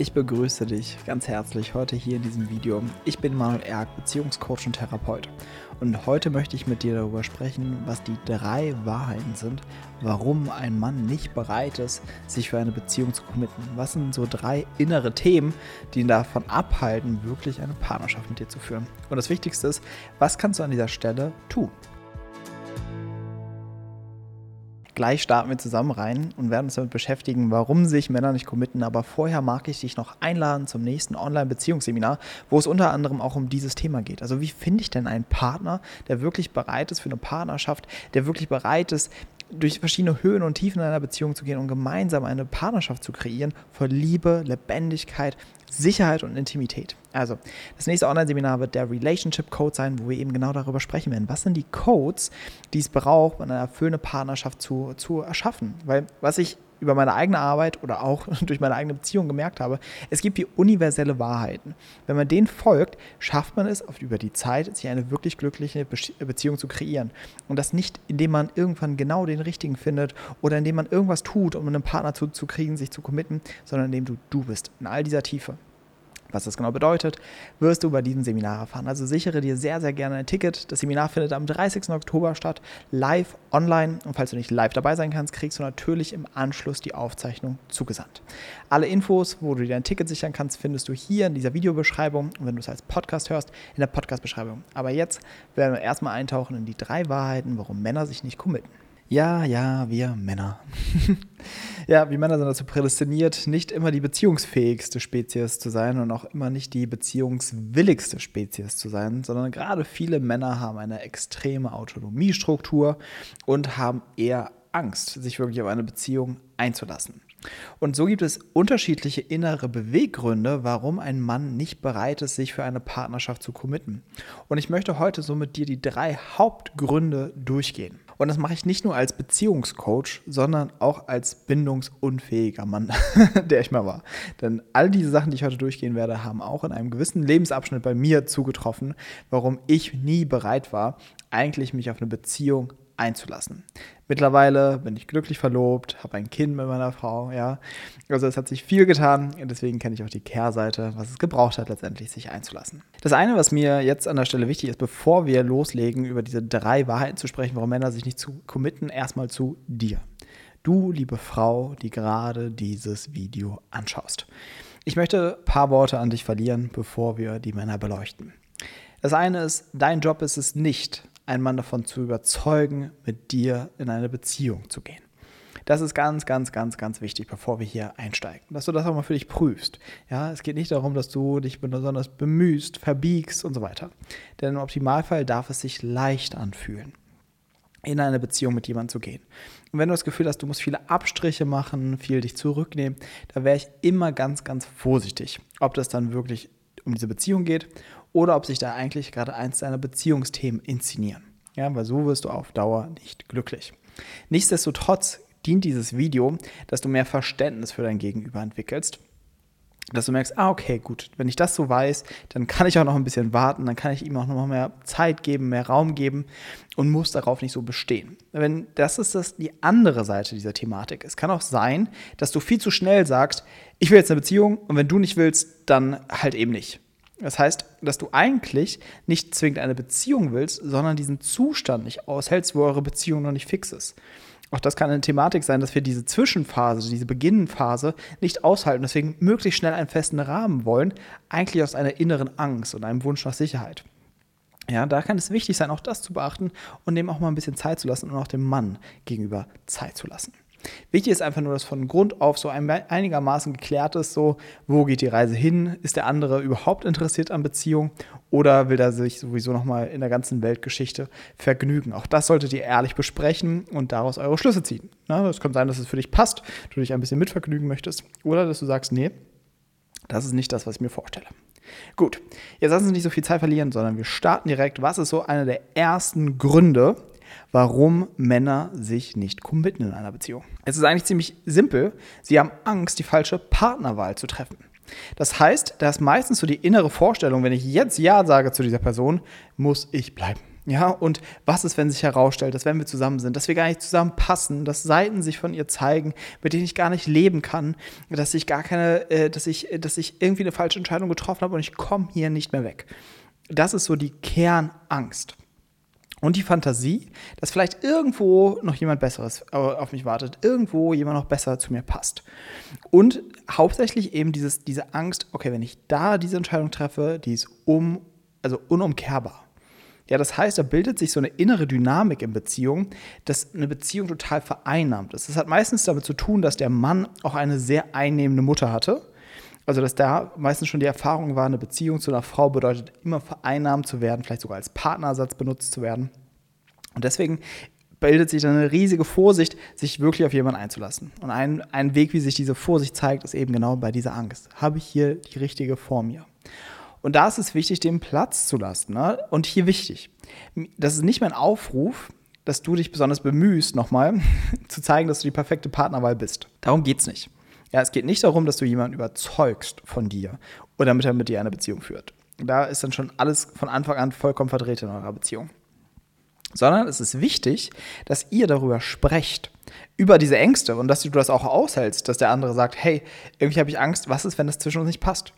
Ich begrüße dich ganz herzlich heute hier in diesem Video. Ich bin Manuel Erk, Beziehungscoach und Therapeut. Und heute möchte ich mit dir darüber sprechen, was die drei Wahrheiten sind, warum ein Mann nicht bereit ist, sich für eine Beziehung zu committen. Was sind so drei innere Themen, die ihn davon abhalten, wirklich eine Partnerschaft mit dir zu führen? Und das Wichtigste ist, was kannst du an dieser Stelle tun? Gleich starten wir zusammen rein und werden uns damit beschäftigen, warum sich Männer nicht committen. Aber vorher mag ich dich noch einladen zum nächsten Online-Beziehungsseminar, wo es unter anderem auch um dieses Thema geht. Also wie finde ich denn einen Partner, der wirklich bereit ist für eine Partnerschaft, der wirklich bereit ist, durch verschiedene Höhen und Tiefen in einer Beziehung zu gehen und gemeinsam eine Partnerschaft zu kreieren voll Liebe, Lebendigkeit, Sicherheit und Intimität. Also, das nächste Online-Seminar wird der Relationship Code sein, wo wir eben genau darüber sprechen werden. Was sind die Codes, die es braucht, um eine erfüllende Partnerschaft zu, zu erschaffen? Weil, was ich über meine eigene Arbeit oder auch durch meine eigene Beziehung gemerkt habe, es gibt die universelle Wahrheiten. Wenn man denen folgt, schafft man es über die Zeit, sich eine wirklich glückliche Beziehung zu kreieren. Und das nicht, indem man irgendwann genau den richtigen findet oder indem man irgendwas tut, um einen Partner zu, zu kriegen, sich zu committen, sondern indem du du bist, in all dieser Tiefe. Was das genau bedeutet, wirst du bei diesem Seminar erfahren. Also sichere dir sehr, sehr gerne ein Ticket. Das Seminar findet am 30. Oktober statt, live online. Und falls du nicht live dabei sein kannst, kriegst du natürlich im Anschluss die Aufzeichnung zugesandt. Alle Infos, wo du dir ein Ticket sichern kannst, findest du hier in dieser Videobeschreibung. Und wenn du es als Podcast hörst, in der Podcast-Beschreibung. Aber jetzt werden wir erstmal eintauchen in die drei Wahrheiten, warum Männer sich nicht committen. Ja, ja, wir Männer. ja, wir Männer sind dazu prädestiniert, nicht immer die beziehungsfähigste Spezies zu sein und auch immer nicht die beziehungswilligste Spezies zu sein, sondern gerade viele Männer haben eine extreme Autonomiestruktur und haben eher Angst, sich wirklich auf eine Beziehung einzulassen. Und so gibt es unterschiedliche innere Beweggründe, warum ein Mann nicht bereit ist, sich für eine Partnerschaft zu committen. Und ich möchte heute so mit dir die drei Hauptgründe durchgehen. Und das mache ich nicht nur als Beziehungscoach, sondern auch als bindungsunfähiger Mann, der ich mal war. Denn all diese Sachen, die ich heute durchgehen werde, haben auch in einem gewissen Lebensabschnitt bei mir zugetroffen, warum ich nie bereit war, eigentlich mich auf eine Beziehung einzulassen. Mittlerweile bin ich glücklich verlobt, habe ein Kind mit meiner Frau, ja. Also es hat sich viel getan und deswegen kenne ich auch die Kehrseite, was es gebraucht hat, letztendlich sich einzulassen. Das eine, was mir jetzt an der Stelle wichtig ist, bevor wir loslegen, über diese drei Wahrheiten zu sprechen, warum Männer sich nicht zu committen, erstmal zu dir. Du, liebe Frau, die gerade dieses Video anschaust. Ich möchte ein paar Worte an dich verlieren, bevor wir die Männer beleuchten. Das eine ist, dein Job ist es nicht, einen Mann davon zu überzeugen, mit dir in eine Beziehung zu gehen. Das ist ganz, ganz, ganz, ganz wichtig, bevor wir hier einsteigen. Dass du das auch mal für dich prüfst. Ja, es geht nicht darum, dass du dich besonders bemühst, verbiegst und so weiter. Denn im Optimalfall darf es sich leicht anfühlen, in eine Beziehung mit jemandem zu gehen. Und wenn du das Gefühl hast, du musst viele Abstriche machen, viel dich zurücknehmen, da wäre ich immer ganz, ganz vorsichtig, ob das dann wirklich um diese Beziehung geht oder ob sich da eigentlich gerade eins deiner Beziehungsthemen inszenieren. Ja, weil so wirst du auf Dauer nicht glücklich. Nichtsdestotrotz dient dieses Video, dass du mehr Verständnis für dein Gegenüber entwickelst. Dass du merkst, ah, okay, gut, wenn ich das so weiß, dann kann ich auch noch ein bisschen warten, dann kann ich ihm auch noch mehr Zeit geben, mehr Raum geben und muss darauf nicht so bestehen. Wenn das ist das die andere Seite dieser Thematik. Es kann auch sein, dass du viel zu schnell sagst, ich will jetzt eine Beziehung und wenn du nicht willst, dann halt eben nicht. Das heißt, dass du eigentlich nicht zwingend eine Beziehung willst, sondern diesen Zustand nicht aushältst, wo eure Beziehung noch nicht fix ist. Auch das kann eine Thematik sein, dass wir diese Zwischenphase, diese Beginnenphase nicht aushalten, deswegen möglichst schnell einen festen Rahmen wollen, eigentlich aus einer inneren Angst und einem Wunsch nach Sicherheit. Ja, da kann es wichtig sein, auch das zu beachten und dem auch mal ein bisschen Zeit zu lassen und auch dem Mann gegenüber Zeit zu lassen. Wichtig ist einfach nur, dass von Grund auf so einigermaßen geklärt ist, so, wo geht die Reise hin? Ist der andere überhaupt interessiert an Beziehung oder will er sich sowieso nochmal in der ganzen Weltgeschichte vergnügen? Auch das solltet ihr ehrlich besprechen und daraus eure Schlüsse ziehen. Es kann sein, dass es für dich passt, du dich ein bisschen mitvergnügen möchtest oder dass du sagst, nee, das ist nicht das, was ich mir vorstelle. Gut, jetzt lassen Sie nicht so viel Zeit verlieren, sondern wir starten direkt. Was ist so einer der ersten Gründe, warum Männer sich nicht committen in einer Beziehung. Es ist eigentlich ziemlich simpel. Sie haben Angst, die falsche Partnerwahl zu treffen. Das heißt, da ist meistens so die innere Vorstellung, wenn ich jetzt Ja sage zu dieser Person, muss ich bleiben. Ja, und was ist, wenn sich herausstellt, dass wenn wir zusammen sind, dass wir gar nicht zusammenpassen, dass Seiten sich von ihr zeigen, mit denen ich gar nicht leben kann, dass ich gar keine, äh, dass ich, dass ich irgendwie eine falsche Entscheidung getroffen habe und ich komme hier nicht mehr weg. Das ist so die Kernangst. Und die Fantasie, dass vielleicht irgendwo noch jemand Besseres äh, auf mich wartet, irgendwo jemand noch besser zu mir passt. Und hauptsächlich eben dieses, diese Angst, okay, wenn ich da diese Entscheidung treffe, die ist um, also unumkehrbar. Ja, das heißt, da bildet sich so eine innere Dynamik in Beziehungen, dass eine Beziehung total vereinnahmt ist. Das hat meistens damit zu tun, dass der Mann auch eine sehr einnehmende Mutter hatte. Also, dass da meistens schon die Erfahrung war, eine Beziehung zu einer Frau bedeutet, immer vereinnahmt zu werden, vielleicht sogar als Partnersatz benutzt zu werden. Und deswegen bildet sich dann eine riesige Vorsicht, sich wirklich auf jemanden einzulassen. Und ein, ein Weg, wie sich diese Vorsicht zeigt, ist eben genau bei dieser Angst. Habe ich hier die richtige vor mir? Und da ist es wichtig, den Platz zu lassen. Ne? Und hier wichtig, das ist nicht mehr ein Aufruf, dass du dich besonders bemühst, nochmal zu zeigen, dass du die perfekte Partnerwahl bist. Darum geht es nicht. Ja, es geht nicht darum, dass du jemanden überzeugst von dir oder damit er mit dir eine Beziehung führt. Da ist dann schon alles von Anfang an vollkommen verdreht in eurer Beziehung. Sondern es ist wichtig, dass ihr darüber sprecht, über diese Ängste und dass du das auch aushältst, dass der andere sagt, hey, irgendwie habe ich Angst, was ist, wenn das zwischen uns nicht passt?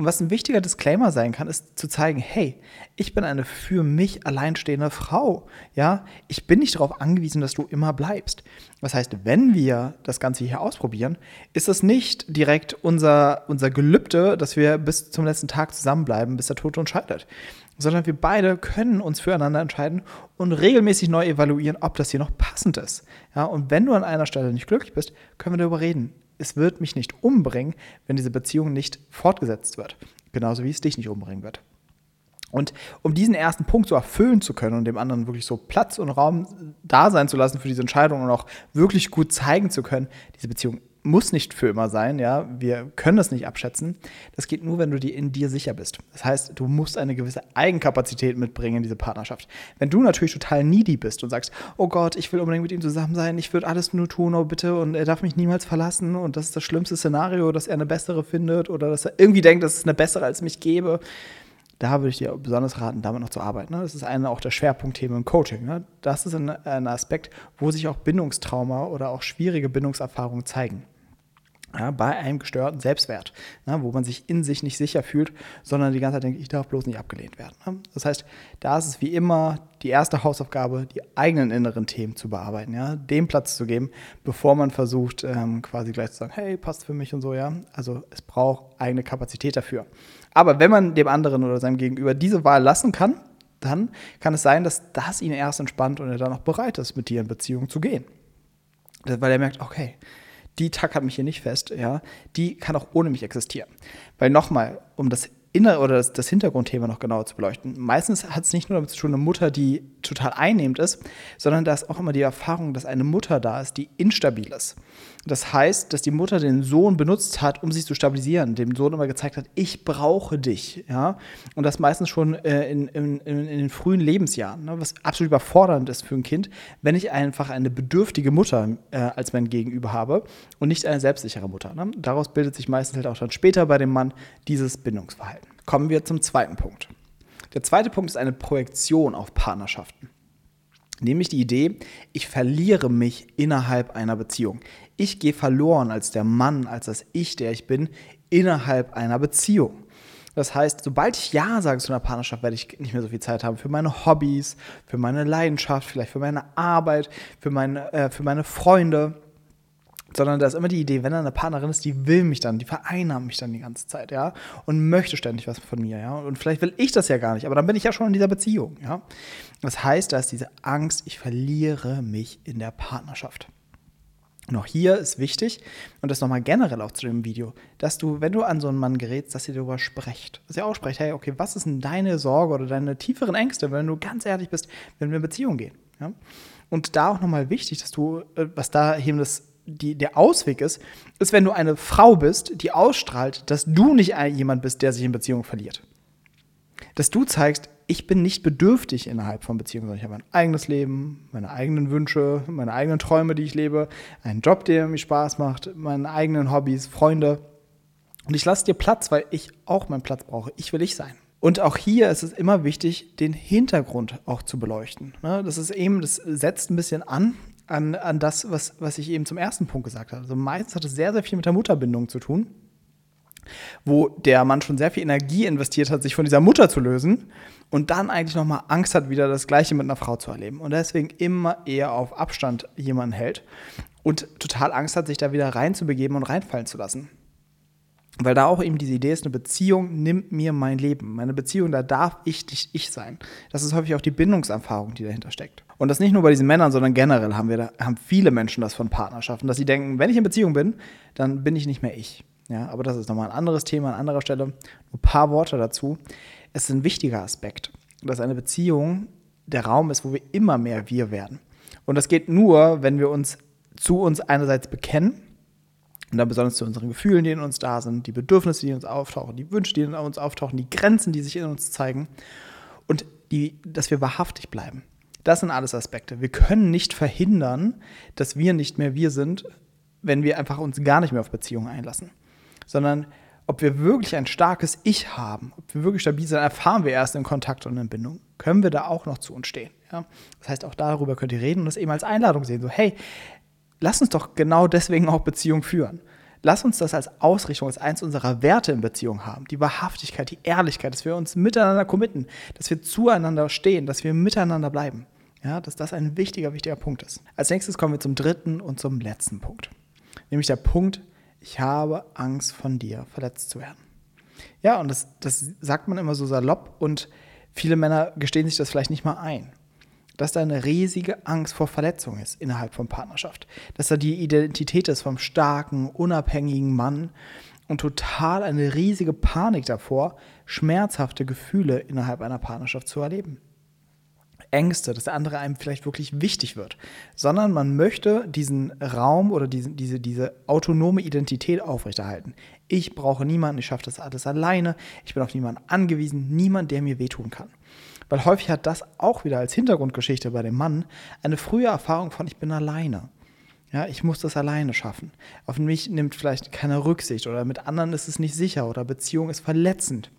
Und was ein wichtiger Disclaimer sein kann, ist zu zeigen, hey, ich bin eine für mich alleinstehende Frau. Ja, ich bin nicht darauf angewiesen, dass du immer bleibst. Das heißt, wenn wir das Ganze hier ausprobieren, ist das nicht direkt unser, unser Gelübde, dass wir bis zum letzten Tag zusammenbleiben, bis der Tod uns scheidet. Sondern wir beide können uns füreinander entscheiden und regelmäßig neu evaluieren, ob das hier noch passend ist. Ja, und wenn du an einer Stelle nicht glücklich bist, können wir darüber reden es wird mich nicht umbringen, wenn diese Beziehung nicht fortgesetzt wird. Genauso wie es dich nicht umbringen wird. Und um diesen ersten Punkt so erfüllen zu können und dem anderen wirklich so Platz und Raum da sein zu lassen für diese Entscheidung und auch wirklich gut zeigen zu können, diese Beziehung muss nicht für immer sein, ja. Wir können das nicht abschätzen. Das geht nur, wenn du dir in dir sicher bist. Das heißt, du musst eine gewisse Eigenkapazität mitbringen in diese Partnerschaft. Wenn du natürlich total needy bist und sagst, oh Gott, ich will unbedingt mit ihm zusammen sein, ich würde alles nur tun, oh bitte, und er darf mich niemals verlassen und das ist das schlimmste Szenario, dass er eine bessere findet oder dass er irgendwie denkt, dass es eine bessere als mich gebe, da würde ich dir besonders raten, damit noch zu arbeiten. Ne? Das ist einer auch der Schwerpunktthemen im Coaching. Ne? Das ist ein, ein Aspekt, wo sich auch Bindungstrauma oder auch schwierige Bindungserfahrungen zeigen. Ja, bei einem gestörten Selbstwert, ne, wo man sich in sich nicht sicher fühlt, sondern die ganze Zeit denkt, ich darf bloß nicht abgelehnt werden. Ne? Das heißt, da ist es wie immer die erste Hausaufgabe, die eigenen inneren Themen zu bearbeiten, ja, dem Platz zu geben, bevor man versucht, ähm, quasi gleich zu sagen, hey, passt für mich und so, ja. Also es braucht eigene Kapazität dafür. Aber wenn man dem anderen oder seinem Gegenüber diese Wahl lassen kann, dann kann es sein, dass das ihn erst entspannt und er dann auch bereit ist, mit dir in Beziehung zu gehen. Weil er merkt, okay, die tackert mich hier nicht fest, ja, die kann auch ohne mich existieren. Weil nochmal, um das Inner- oder das, das, Hintergrundthema noch genauer zu beleuchten. Meistens hat es nicht nur damit zu tun, eine Mutter, die total einnehmend ist, sondern da ist auch immer die Erfahrung, dass eine Mutter da ist, die instabil ist. Das heißt, dass die Mutter den Sohn benutzt hat, um sich zu stabilisieren, dem Sohn immer gezeigt hat, ich brauche dich. Ja? Und das meistens schon äh, in, in, in, in, den frühen Lebensjahren, ne? was absolut überfordernd ist für ein Kind, wenn ich einfach eine bedürftige Mutter äh, als mein Gegenüber habe und nicht eine selbstsichere Mutter. Ne? Daraus bildet sich meistens halt auch dann später bei dem Mann dieses Bindungsverhalten. Kommen wir zum zweiten Punkt. Der zweite Punkt ist eine Projektion auf Partnerschaften. Nämlich die Idee, ich verliere mich innerhalb einer Beziehung. Ich gehe verloren als der Mann, als das Ich, der ich bin, innerhalb einer Beziehung. Das heißt, sobald ich Ja sage zu einer Partnerschaft, werde ich nicht mehr so viel Zeit haben für meine Hobbys, für meine Leidenschaft, vielleicht für meine Arbeit, für meine, äh, für meine Freunde sondern da ist immer die Idee, wenn da eine Partnerin ist, die will mich dann, die vereinnahmt mich dann die ganze Zeit, ja, und möchte ständig was von mir, ja, und vielleicht will ich das ja gar nicht, aber dann bin ich ja schon in dieser Beziehung, ja. Das heißt, da ist diese Angst, ich verliere mich in der Partnerschaft. Und auch hier ist wichtig, und das nochmal generell auch zu dem Video, dass du, wenn du an so einen Mann gerätst, dass ihr darüber sprecht. Dass ihr auch sprecht, hey, okay, was ist denn deine Sorge oder deine tieferen Ängste, wenn du ganz ehrlich bist, wenn wir in Beziehung gehen? Ja? Und da auch nochmal wichtig, dass du, äh, was da eben das die, der Ausweg ist, ist, wenn du eine Frau bist, die ausstrahlt, dass du nicht jemand bist, der sich in Beziehungen verliert. Dass du zeigst, ich bin nicht bedürftig innerhalb von Beziehungen, sondern ich habe mein eigenes Leben, meine eigenen Wünsche, meine eigenen Träume, die ich lebe, einen Job, der mir Spaß macht, meine eigenen Hobbys, Freunde. Und ich lasse dir Platz, weil ich auch meinen Platz brauche. Ich will ich sein. Und auch hier ist es immer wichtig, den Hintergrund auch zu beleuchten. Ne? Das ist eben, das setzt ein bisschen an an, an das, was, was ich eben zum ersten Punkt gesagt habe. Also meistens hat es sehr, sehr viel mit der Mutterbindung zu tun, wo der Mann schon sehr viel Energie investiert hat, sich von dieser Mutter zu lösen und dann eigentlich nochmal Angst hat, wieder das Gleiche mit einer Frau zu erleben und deswegen immer eher auf Abstand jemanden hält und total Angst hat, sich da wieder reinzubegeben und reinfallen zu lassen. Weil da auch eben diese Idee ist, eine Beziehung nimmt mir mein Leben. Meine Beziehung, da darf ich nicht ich sein. Das ist häufig auch die Bindungserfahrung, die dahinter steckt. Und das nicht nur bei diesen Männern, sondern generell haben wir da, haben viele Menschen das von Partnerschaften, dass sie denken, wenn ich in Beziehung bin, dann bin ich nicht mehr ich. Ja, aber das ist nochmal ein anderes Thema an anderer Stelle. Nur ein paar Worte dazu. Es ist ein wichtiger Aspekt, dass eine Beziehung der Raum ist, wo wir immer mehr wir werden. Und das geht nur, wenn wir uns zu uns einerseits bekennen, und dann besonders zu unseren Gefühlen, die in uns da sind, die Bedürfnisse, die in uns auftauchen, die Wünsche, die in uns auftauchen, die Grenzen, die sich in uns zeigen. Und die, dass wir wahrhaftig bleiben. Das sind alles Aspekte. Wir können nicht verhindern, dass wir nicht mehr wir sind, wenn wir einfach uns gar nicht mehr auf Beziehungen einlassen. Sondern ob wir wirklich ein starkes Ich haben, ob wir wirklich stabil sind, erfahren wir erst in Kontakt und in Bindung. Können wir da auch noch zu uns stehen. Ja? Das heißt, auch darüber könnt ihr reden und das eben als Einladung sehen. So, hey, lass uns doch genau deswegen auch Beziehung führen. Lass uns das als Ausrichtung, als eins unserer Werte in Beziehung haben. Die Wahrhaftigkeit, die Ehrlichkeit, dass wir uns miteinander committen, dass wir zueinander stehen, dass wir miteinander bleiben. Ja, dass das ein wichtiger, wichtiger Punkt ist. Als nächstes kommen wir zum dritten und zum letzten Punkt. Nämlich der Punkt, ich habe Angst von dir verletzt zu werden. Ja, und das, das sagt man immer so salopp und viele Männer gestehen sich das vielleicht nicht mal ein dass da eine riesige Angst vor Verletzung ist innerhalb von Partnerschaft. Dass da die Identität ist vom starken, unabhängigen Mann und total eine riesige Panik davor, schmerzhafte Gefühle innerhalb einer Partnerschaft zu erleben. Ängste, dass der andere einem vielleicht wirklich wichtig wird, sondern man möchte diesen Raum oder diese, diese, diese autonome Identität aufrechterhalten. Ich brauche niemanden, ich schaffe das alles alleine, ich bin auf niemanden angewiesen, niemand, der mir wehtun kann. Weil häufig hat das auch wieder als Hintergrundgeschichte bei dem Mann eine frühe Erfahrung von, ich bin alleine. Ja, ich muss das alleine schaffen. Auf mich nimmt vielleicht keine Rücksicht oder mit anderen ist es nicht sicher oder Beziehung ist verletzend.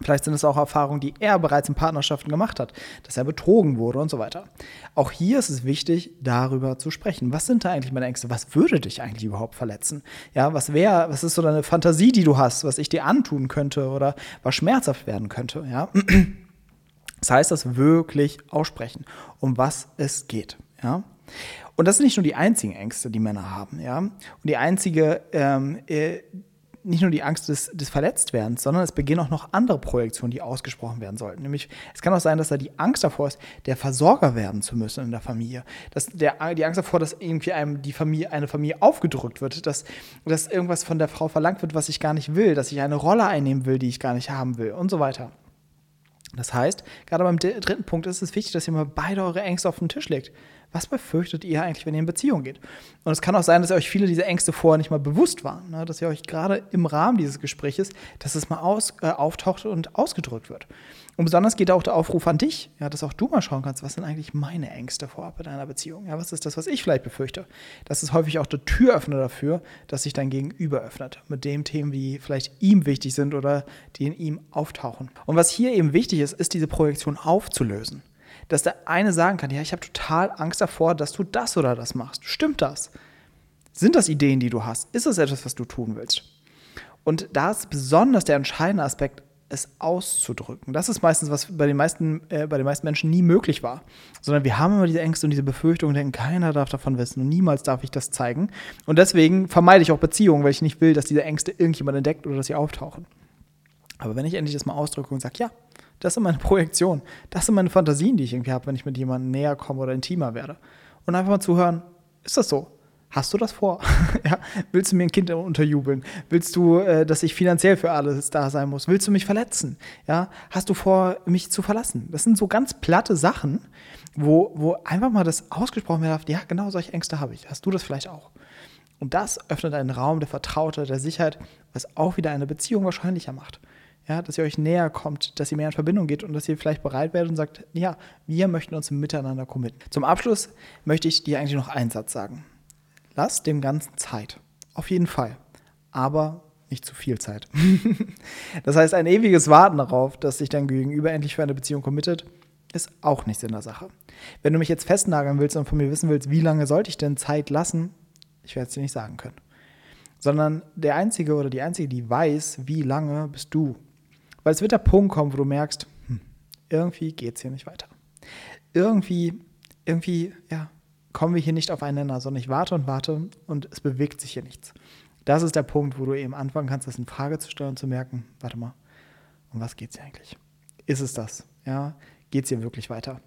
Vielleicht sind es auch Erfahrungen, die er bereits in Partnerschaften gemacht hat, dass er betrogen wurde und so weiter. Auch hier ist es wichtig, darüber zu sprechen. Was sind da eigentlich meine Ängste? Was würde dich eigentlich überhaupt verletzen? Ja, was wäre, was ist so deine Fantasie, die du hast, was ich dir antun könnte oder was schmerzhaft werden könnte? Ja. Das heißt, das wirklich aussprechen, um was es geht. Ja? Und das sind nicht nur die einzigen Ängste, die Männer haben. Ja? Und die einzige, ähm, äh, nicht nur die Angst des, des Verletztwerdens, sondern es beginnen auch noch andere Projektionen, die ausgesprochen werden sollten. Nämlich, es kann auch sein, dass da die Angst davor ist, der Versorger werden zu müssen in der Familie. Dass der, die Angst davor, dass irgendwie einem die Familie, eine Familie aufgedrückt wird, dass, dass irgendwas von der Frau verlangt wird, was ich gar nicht will, dass ich eine Rolle einnehmen will, die ich gar nicht haben will und so weiter. Das heißt, gerade beim dritten Punkt ist es wichtig, dass ihr mal beide eure Ängste auf den Tisch legt. Was befürchtet ihr eigentlich, wenn ihr in Beziehung geht? Und es kann auch sein, dass euch viele dieser Ängste vorher nicht mal bewusst waren, ne? dass ihr euch gerade im Rahmen dieses Gesprächs, dass es mal aus, äh, auftaucht und ausgedrückt wird. Und besonders geht auch der Aufruf an dich, ja, dass auch du mal schauen kannst, was sind eigentlich meine Ängste vorab in einer Beziehung? Ja, was ist das, was ich vielleicht befürchte? Das ist häufig auch der Türöffner dafür, dass sich dein Gegenüber öffnet mit den Themen, die vielleicht ihm wichtig sind oder die in ihm auftauchen. Und was hier eben wichtig ist, ist diese Projektion aufzulösen. Dass der eine sagen kann, ja, ich habe total Angst davor, dass du das oder das machst. Stimmt das? Sind das Ideen, die du hast? Ist das etwas, was du tun willst? Und da ist besonders der entscheidende Aspekt, es auszudrücken. Das ist meistens, was bei den meisten, äh, bei den meisten Menschen nie möglich war. Sondern wir haben immer diese Ängste und diese Befürchtungen und denken, keiner darf davon wissen und niemals darf ich das zeigen. Und deswegen vermeide ich auch Beziehungen, weil ich nicht will, dass diese Ängste irgendjemand entdeckt oder dass sie auftauchen. Aber wenn ich endlich das mal ausdrücke und sage, ja, das sind meine Projektionen, das sind meine Fantasien, die ich irgendwie habe, wenn ich mit jemandem näher komme oder intimer werde. Und einfach mal zuhören, ist das so? Hast du das vor? ja? Willst du mir ein Kind unterjubeln? Willst du, äh, dass ich finanziell für alles da sein muss? Willst du mich verletzen? Ja? Hast du vor, mich zu verlassen? Das sind so ganz platte Sachen, wo, wo einfach mal das ausgesprochen wird, ja, genau solche Ängste habe ich. Hast du das vielleicht auch? Und das öffnet einen Raum der Vertraute, der Sicherheit, was auch wieder eine Beziehung wahrscheinlicher macht. Ja, dass ihr euch näher kommt, dass ihr mehr in Verbindung geht und dass ihr vielleicht bereit werdet und sagt, ja, wir möchten uns miteinander committen. Zum Abschluss möchte ich dir eigentlich noch einen Satz sagen. Lass dem Ganzen Zeit. Auf jeden Fall. Aber nicht zu viel Zeit. das heißt, ein ewiges Warten darauf, dass sich dein Gegenüber endlich für eine Beziehung committet, ist auch nichts in der Sache. Wenn du mich jetzt festnageln willst und von mir wissen willst, wie lange sollte ich denn Zeit lassen, ich werde es dir nicht sagen können. Sondern der Einzige oder die Einzige, die weiß, wie lange bist du. Weil es wird der Punkt kommen, wo du merkst, hm, irgendwie geht es hier nicht weiter. Irgendwie, irgendwie, ja, kommen wir hier nicht aufeinander, sondern ich warte und warte und es bewegt sich hier nichts. Das ist der Punkt, wo du eben anfangen kannst, das in Frage zu stellen und zu merken, warte mal, um was geht es hier eigentlich? Ist es das? Ja, geht es hier wirklich weiter?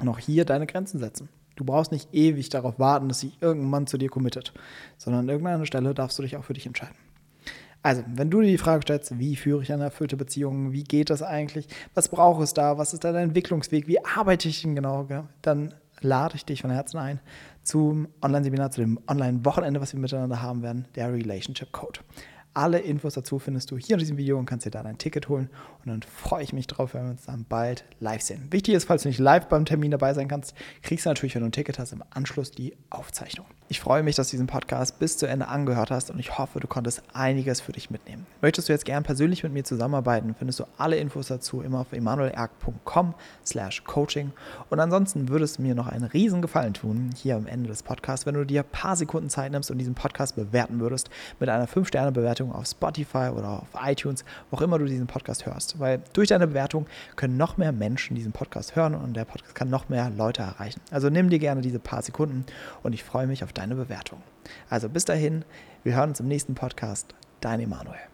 Und auch hier deine Grenzen setzen. Du brauchst nicht ewig darauf warten, dass sich irgendein Mann zu dir committet, sondern an irgendeiner Stelle darfst du dich auch für dich entscheiden. Also, wenn du dir die Frage stellst, wie führe ich eine erfüllte Beziehung, wie geht das eigentlich, was braucht es da, was ist der Entwicklungsweg, wie arbeite ich denn genau, dann lade ich dich von Herzen ein zum Online-Seminar, zu dem Online-Wochenende, was wir miteinander haben werden, der Relationship Code. Alle Infos dazu findest du hier in diesem Video und kannst dir da dein Ticket holen. Und dann freue ich mich drauf, wenn wir uns dann bald live sehen. Wichtig ist, falls du nicht live beim Termin dabei sein kannst, kriegst du natürlich, wenn du ein Ticket hast, im Anschluss die Aufzeichnung. Ich freue mich, dass du diesen Podcast bis zu Ende angehört hast und ich hoffe, du konntest einiges für dich mitnehmen. Möchtest du jetzt gern persönlich mit mir zusammenarbeiten, findest du alle Infos dazu immer auf emanuelerg.com slash coaching. Und ansonsten würdest du mir noch einen riesen Gefallen tun, hier am Ende des Podcasts, wenn du dir ein paar Sekunden Zeit nimmst und diesen Podcast bewerten würdest mit einer 5-Sterne-Bewertung auf Spotify oder auf iTunes, wo auch immer du diesen Podcast hörst. Weil durch deine Bewertung können noch mehr Menschen diesen Podcast hören und der Podcast kann noch mehr Leute erreichen. Also nimm dir gerne diese paar Sekunden und ich freue mich auf deine Bewertung. Also bis dahin, wir hören uns im nächsten Podcast. Dein Emanuel.